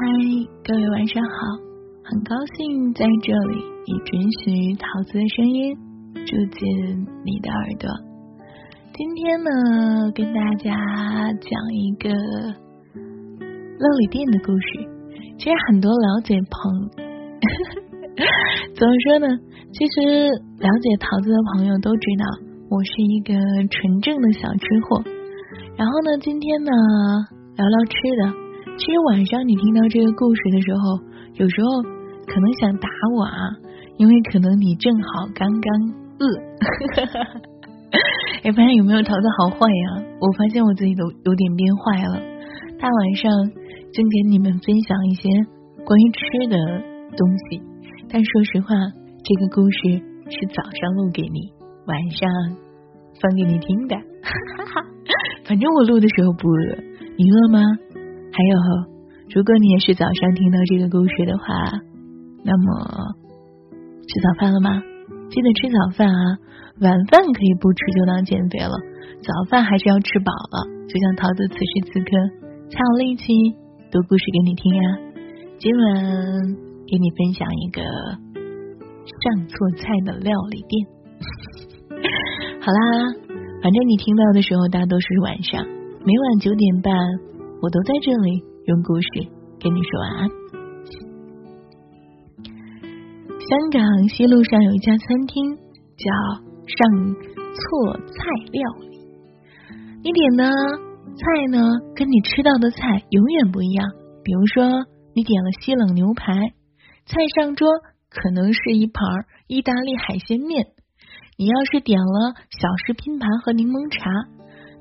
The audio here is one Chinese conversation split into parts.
嗨，各位晚上好，很高兴在这里以准许桃子的声音住进你的耳朵。今天呢，跟大家讲一个料理店的故事。其实很多了解朋呵呵，怎么说呢？其实了解桃子的朋友都知道，我是一个纯正的小吃货。然后呢，今天呢，聊聊吃的。其实晚上你听到这个故事的时候，有时候可能想打我啊，因为可能你正好刚刚饿。哎，发现有没有桃子好坏呀？我发现我自己都有点变坏了。大晚上正给你们分享一些关于吃的东西，但说实话，这个故事是早上录给你，晚上放给你听的。哈 哈反正我录的时候不饿，你饿吗？还有，如果你也是早上听到这个故事的话，那么吃早饭了吗？记得吃早饭啊！晚饭可以不吃就当减肥了，早饭还是要吃饱了。就像桃子此时此刻才有力气读故事给你听呀。今晚给你分享一个上错菜的料理店。好啦，反正你听到的时候大多数是晚上，每晚九点半。我都在这里用故事跟你说晚安。香港西路上有一家餐厅叫上错菜料理，你点的菜呢，跟你吃到的菜永远不一样。比如说，你点了西冷牛排，菜上桌可能是一盘意大利海鲜面；你要是点了小食拼盘和柠檬茶。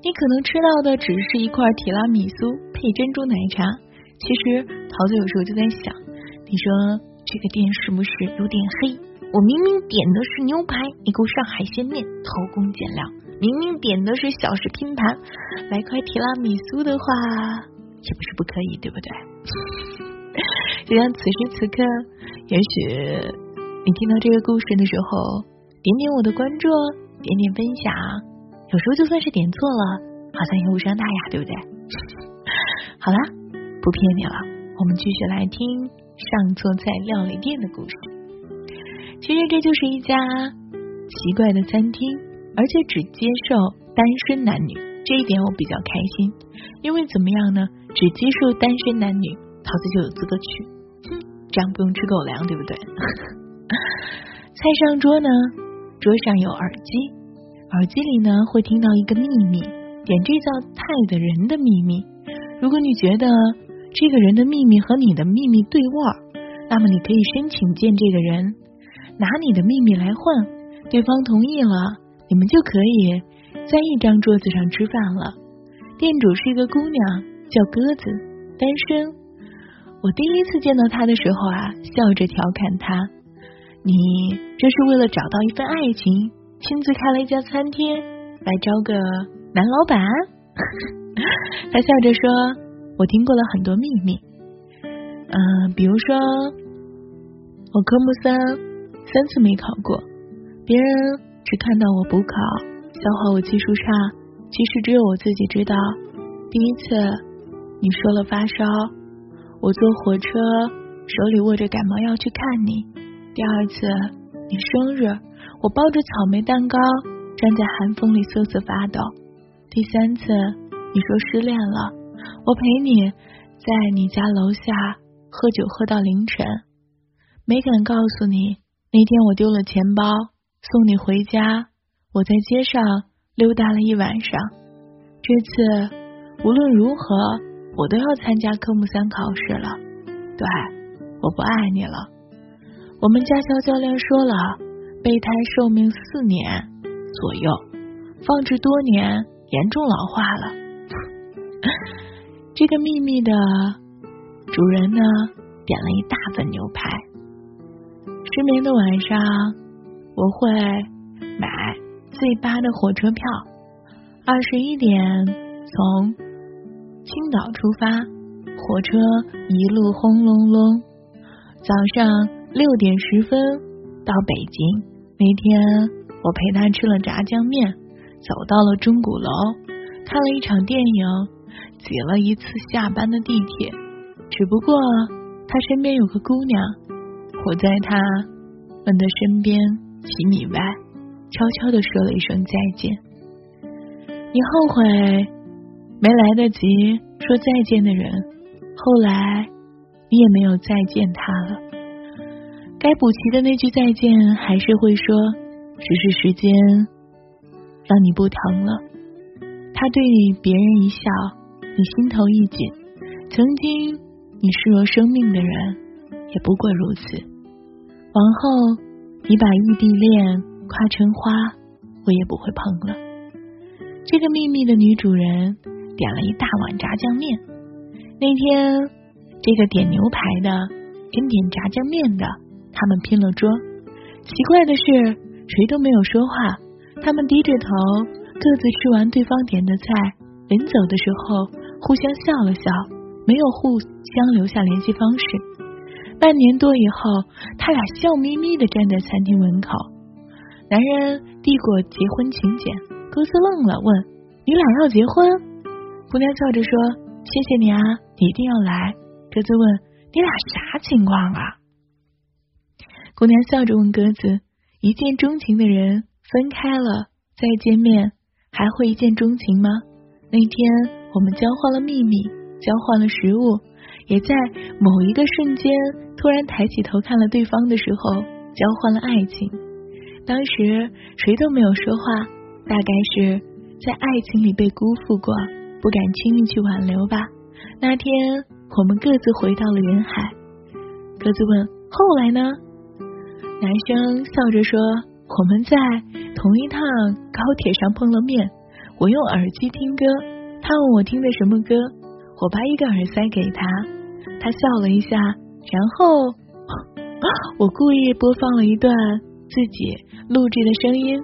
你可能吃到的只是一块提拉米苏配珍珠奶茶。其实桃子有时候就在想，你说这个店是不是有点黑？我明明点的是牛排，你给我上海鲜面，偷工减料。明明点的是小食拼盘，来块提拉米苏的话，也不是不可以，对不对？就像此时此刻，也许你听到这个故事的时候，点点我的关注，点点分享。有时候就算是点错了，好像也无伤大雅，对不对？好啦，不骗你了，我们继续来听上错菜料理店的故事。其实这就是一家奇怪的餐厅，而且只接受单身男女，这一点我比较开心。因为怎么样呢？只接受单身男女，桃子就有资格去。哼，这样不用吃狗粮，对不对？菜上桌呢，桌上有耳机。耳机里呢，会听到一个秘密，点这叫菜的人的秘密。如果你觉得这个人的秘密和你的秘密对味儿，那么你可以申请见这个人，拿你的秘密来换。对方同意了，你们就可以在一张桌子上吃饭了。店主是一个姑娘，叫鸽子，单身。我第一次见到她的时候啊，笑着调侃她：“你这是为了找到一份爱情。”亲自开了一家餐厅来招个男老板，他笑着说：“我听过了很多秘密，嗯，比如说我科目三三次没考过，别人只看到我补考，笑话我技术差，其实只有我自己知道。第一次你说了发烧，我坐火车手里握着感冒药去看你；第二次你生日。”我抱着草莓蛋糕站在寒风里瑟瑟发抖。第三次，你说失恋了，我陪你在你家楼下喝酒喝到凌晨，没敢告诉你那天我丢了钱包，送你回家。我在街上溜达了一晚上。这次无论如何，我都要参加科目三考试了。对，我不爱你了。我们驾校教练说了。备胎寿命四年左右，放置多年，严重老化了。这个秘密的主人呢，点了一大份牛排。失眠的晚上，我会买最八的火车票，二十一点从青岛出发，火车一路轰隆隆，早上六点十分到北京。那天我陪他吃了炸酱面，走到了钟鼓楼，看了一场电影，挤了一次下班的地铁。只不过他身边有个姑娘，我在他们的身边几米外，悄悄的说了一声再见。你后悔没来得及说再见的人，后来你也没有再见他了。该补齐的那句再见还是会说，只是时间让你不疼了。他对别人一笑，你心头一紧。曾经你视若生命的人，也不过如此。往后你把异地恋夸成花，我也不会碰了。这个秘密的女主人点了一大碗炸酱面。那天，这个点牛排的跟点炸酱面的，他们拼了桌。奇怪的是，谁都没有说话。他们低着头，各自吃完对方点的菜，临走的时候互相笑了笑。没有互相留下联系方式。半年多以后，他俩笑眯眯的站在餐厅门口。男人递过结婚请柬，鸽子愣了，问：“你俩要结婚？”姑娘笑着说：“谢谢你啊，你一定要来。”鸽子问：“你俩啥情况啊？”姑娘笑着问鸽子：“一见钟情的人分开了再见面，还会一见钟情吗？”那天我们交换了秘密。交换了食物，也在某一个瞬间突然抬起头看了对方的时候，交换了爱情。当时谁都没有说话，大概是在爱情里被辜负过，不敢轻易去挽留吧。那天我们各自回到了人海，各自问后来呢？男生笑着说：“我们在同一趟高铁上碰了面，我用耳机听歌，他问我听的什么歌。”我把一个耳塞给他，他笑了一下，然后 我故意播放了一段自己录制的声音，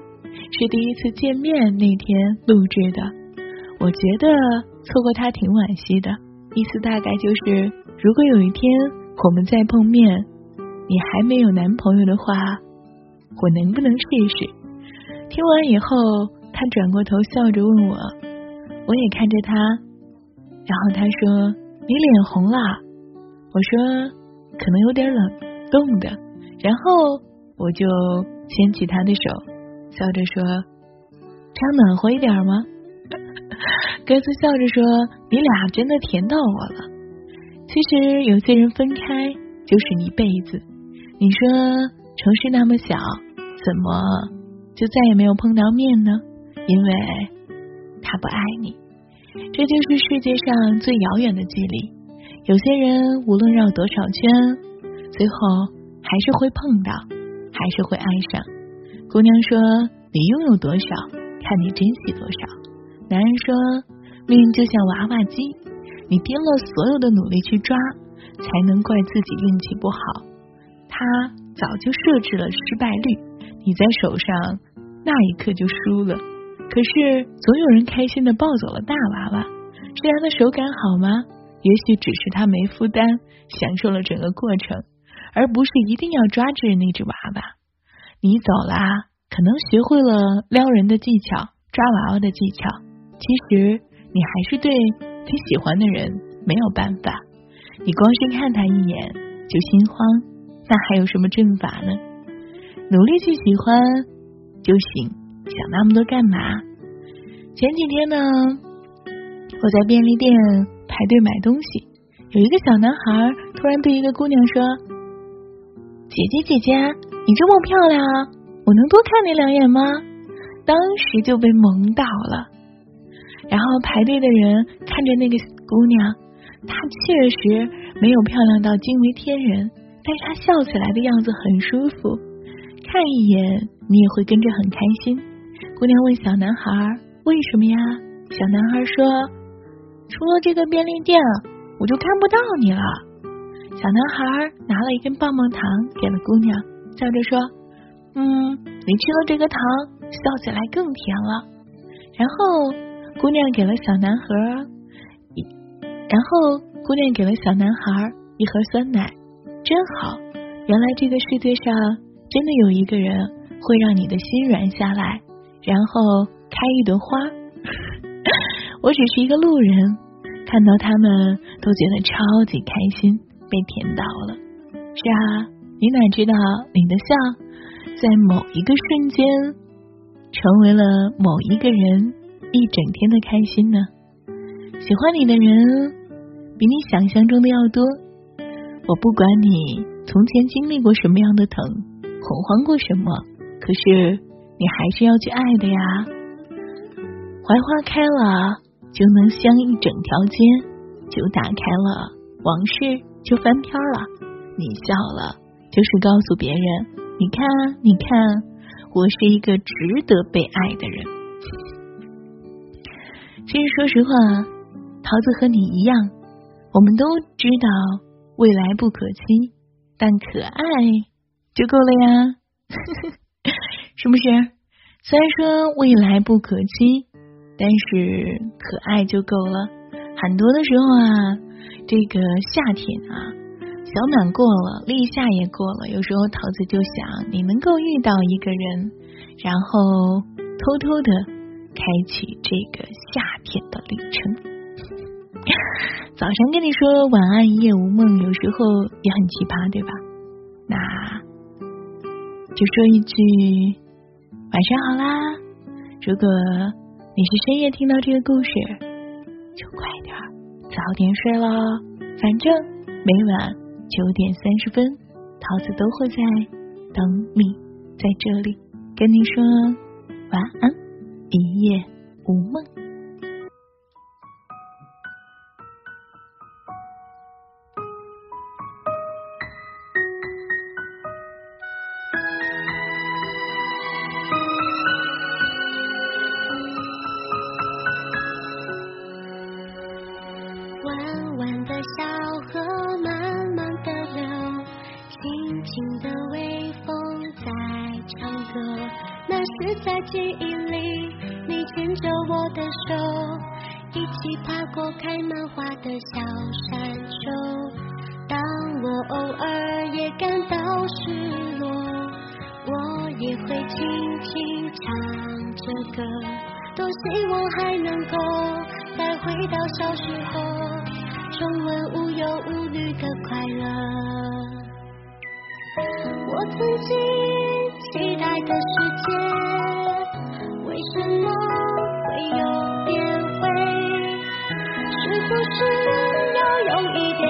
是第一次见面那天录制的。我觉得错过他挺惋惜的，意思大概就是，如果有一天我们再碰面，你还没有男朋友的话，我能不能试试？听完以后，他转过头笑着问我，我也看着他。然后他说：“你脸红了。”我说：“可能有点冷，冻的。”然后我就牵起他的手，笑着说：“这样暖和一点吗？”鸽子笑着说：“你俩真的甜到我了。”其实有些人分开就是一辈子。你说城市那么小，怎么就再也没有碰到面呢？因为他不爱你。这就是世界上最遥远的距离。有些人无论绕多少圈，最后还是会碰到，还是会爱上。姑娘说：“你拥有多少，看你珍惜多少。”男人说：“命就像娃娃机，你拼了所有的努力去抓，才能怪自己运气不好。他早就设置了失败率，你在手上那一刻就输了。”可是，总有人开心的抱走了大娃娃，是他的手感好吗？也许只是他没负担，享受了整个过程，而不是一定要抓住那只娃娃。你走啦，可能学会了撩人的技巧，抓娃娃的技巧。其实，你还是对你喜欢的人没有办法。你光是看他一眼就心慌，那还有什么阵法呢？努力去喜欢就行。想那么多干嘛？前几天呢，我在便利店排队买东西，有一个小男孩突然对一个姑娘说：“姐姐姐姐，你这么漂亮，我能多看你两眼吗？”当时就被萌到了。然后排队的人看着那个姑娘，她确实没有漂亮到惊为天人，但是他笑起来的样子很舒服，看一眼你也会跟着很开心。姑娘问小男孩：“为什么呀？”小男孩说：“除了这个便利店，我就看不到你了。”小男孩拿了一根棒棒糖给了姑娘，笑着说：“嗯，你吃了这个糖，笑起来更甜了。”然后姑娘给了小男孩一，然后姑娘给了小男孩一盒酸奶，真好。原来这个世界上真的有一个人会让你的心软下来。然后开一朵花，我只是一个路人，看到他们都觉得超级开心，被甜到了。是啊，你哪知道你的笑在某一个瞬间成为了某一个人一整天的开心呢？喜欢你的人比你想象中的要多。我不管你从前经历过什么样的疼，恐慌过什么，可是你还是要去爱的呀。槐花开了，就能香一整条街；酒打开了，往事就翻篇了。你笑了，就是告诉别人，你看，你看，我是一个值得被爱的人。其实，说实话。桃子和你一样，我们都知道未来不可期，但可爱就够了呀，是不是？虽然说未来不可期，但是可爱就够了。很多的时候啊，这个夏天啊，小满过了，立夏也过了，有时候桃子就想，你能够遇到一个人，然后偷偷的开启这个夏天的旅程。早上跟你说晚安，一夜无梦，有时候也很奇葩，对吧？那就说一句晚上好啦。如果你是深夜听到这个故事，就快点早点睡喽。反正每晚九点三十分，桃子都会在等你，在这里跟你说晚安，一夜无梦。在记忆里，你牵着我的手，一起爬过开满花的小山丘。当我偶尔也感到失落，我也会轻轻唱着歌，多希望还能够再回到小时候，重温无忧无虑的快乐。我曾经期待的世界。为什么会有点灰？是不是要用一点